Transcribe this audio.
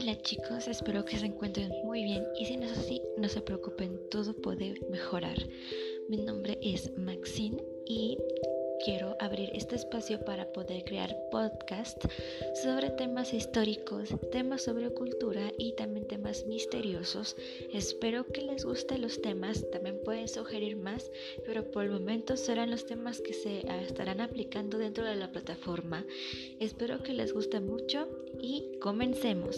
Hola chicos, espero que se encuentren muy bien y si no es así, no se preocupen, todo puede mejorar. Mi nombre es Maxine y quiero abrir este espacio para poder crear podcast sobre temas históricos, temas sobre cultura y también temas misteriosos. Espero que les gusten los temas, también pueden sugerir más, pero por el momento serán los temas que se estarán aplicando dentro de la plataforma. Espero que les guste mucho y comencemos.